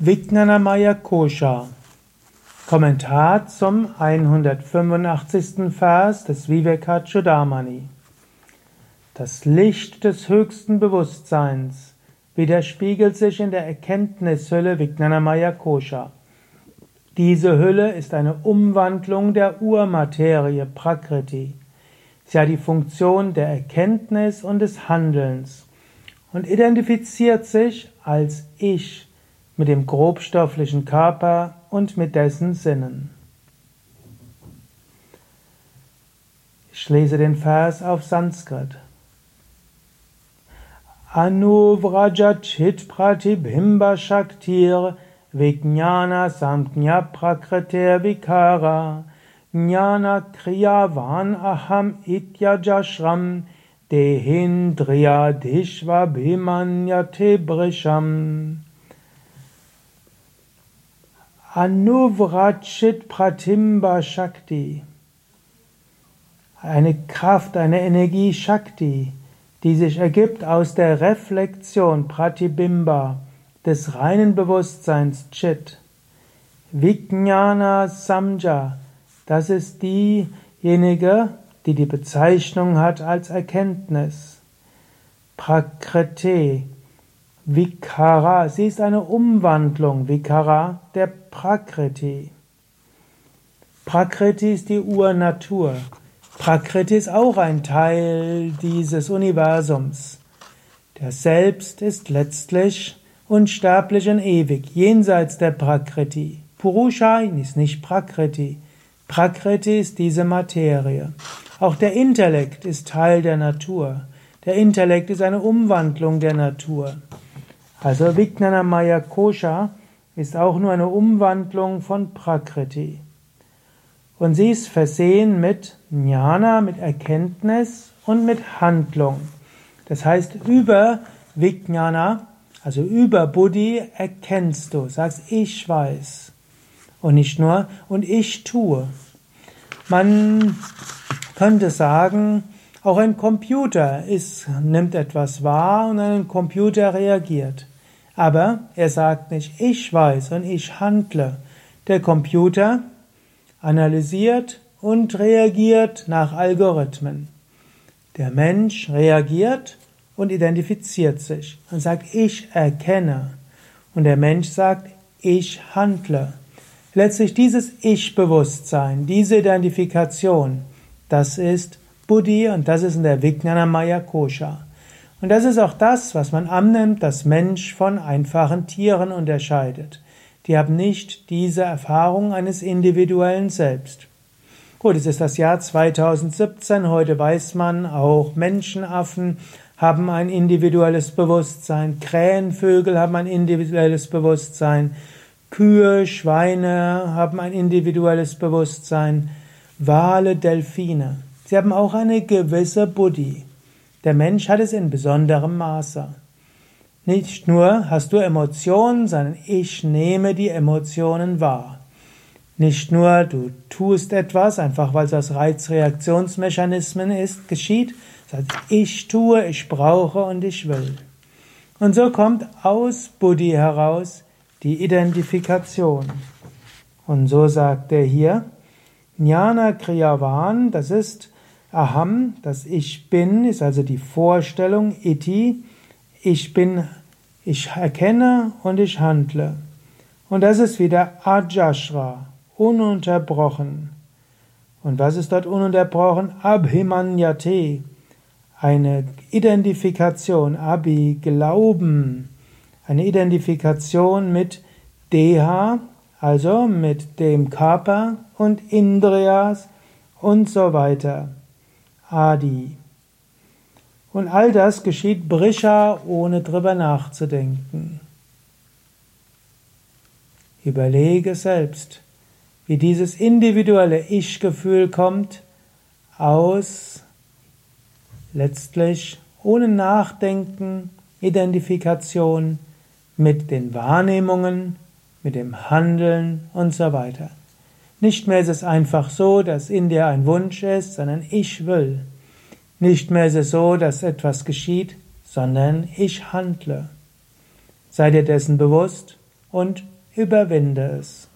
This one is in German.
Vijnanamaya Kosha Kommentar zum 185. Vers des Vivekachudamani Das Licht des höchsten Bewusstseins widerspiegelt sich in der Erkenntnishülle Vijnanamaya Kosha. Diese Hülle ist eine Umwandlung der Urmaterie Prakriti. Sie hat die Funktion der Erkenntnis und des Handelns und identifiziert sich als Ich mit dem grobstofflichen Körper und mit dessen Sinnen. Ich lese den Vers auf Sanskrit. Anuvrajachit pratibhimba shaktir vijnana samknya prakriter vikara jnana kriyavan aham ityajashram dehindriyadishva bhimanyate brisham Anuvrachit Pratimba Shakti. Eine Kraft, eine Energie Shakti, die sich ergibt aus der Reflexion Pratibimba des reinen Bewusstseins Chit. Vijnana Samja, das ist diejenige, die die Bezeichnung hat als Erkenntnis. Prakriti, Vikara, sie ist eine Umwandlung, Vikara, der Prakriti. Prakriti ist die Urnatur. Prakriti ist auch ein Teil dieses Universums. Der Selbst ist letztlich unsterblich und ewig, jenseits der Prakriti. Purusha ist nicht Prakriti. Prakriti ist diese Materie. Auch der Intellekt ist Teil der Natur. Der Intellekt ist eine Umwandlung der Natur. Also Vijnanamaya Kosha ist auch nur eine Umwandlung von Prakriti. Und sie ist versehen mit Jnana, mit Erkenntnis und mit Handlung. Das heißt, über Vijnana, also über Buddhi, erkennst du, sagst, ich weiß. Und nicht nur, und ich tue. Man könnte sagen, auch ein Computer ist, nimmt etwas wahr und ein Computer reagiert. Aber er sagt nicht, ich weiß und ich handle. Der Computer analysiert und reagiert nach Algorithmen. Der Mensch reagiert und identifiziert sich und sagt, ich erkenne. Und der Mensch sagt, ich handle. Letztlich dieses Ich-Bewusstsein, diese Identifikation, das ist Buddhi und das ist in der Vijnanamaya Kosha. Und das ist auch das, was man annimmt, dass Mensch von einfachen Tieren unterscheidet. Die haben nicht diese Erfahrung eines individuellen Selbst. Gut, es ist das Jahr 2017, heute weiß man, auch Menschenaffen haben ein individuelles Bewusstsein, Krähenvögel haben ein individuelles Bewusstsein, Kühe, Schweine haben ein individuelles Bewusstsein, Wale, Delfine. Sie haben auch eine gewisse Buddhi. Der Mensch hat es in besonderem Maße. Nicht nur hast du Emotionen, sondern ich nehme die Emotionen wahr. Nicht nur du tust etwas, einfach weil es aus Reizreaktionsmechanismen ist, geschieht, sondern ich tue, ich brauche und ich will. Und so kommt aus Buddhi heraus die Identifikation. Und so sagt er hier, Jnana Kriyavan, das ist Aham, das Ich Bin, ist also die Vorstellung, Iti, ich bin, ich erkenne und ich handle. Und das ist wieder Ajashra, ununterbrochen. Und was ist dort ununterbrochen? Abhimanyate, eine Identifikation, Abhi, Glauben, eine Identifikation mit Deha, also mit dem Körper und Indriyas und so weiter. Adi. Und all das geschieht Brisha, ohne drüber nachzudenken. Überlege selbst, wie dieses individuelle Ich-Gefühl kommt aus letztlich ohne Nachdenken, Identifikation mit den Wahrnehmungen, mit dem Handeln und so weiter. Nicht mehr ist es einfach so, dass in dir ein Wunsch ist, sondern ich will. Nicht mehr ist es so, dass etwas geschieht, sondern ich handle. Sei dir dessen bewusst und überwinde es.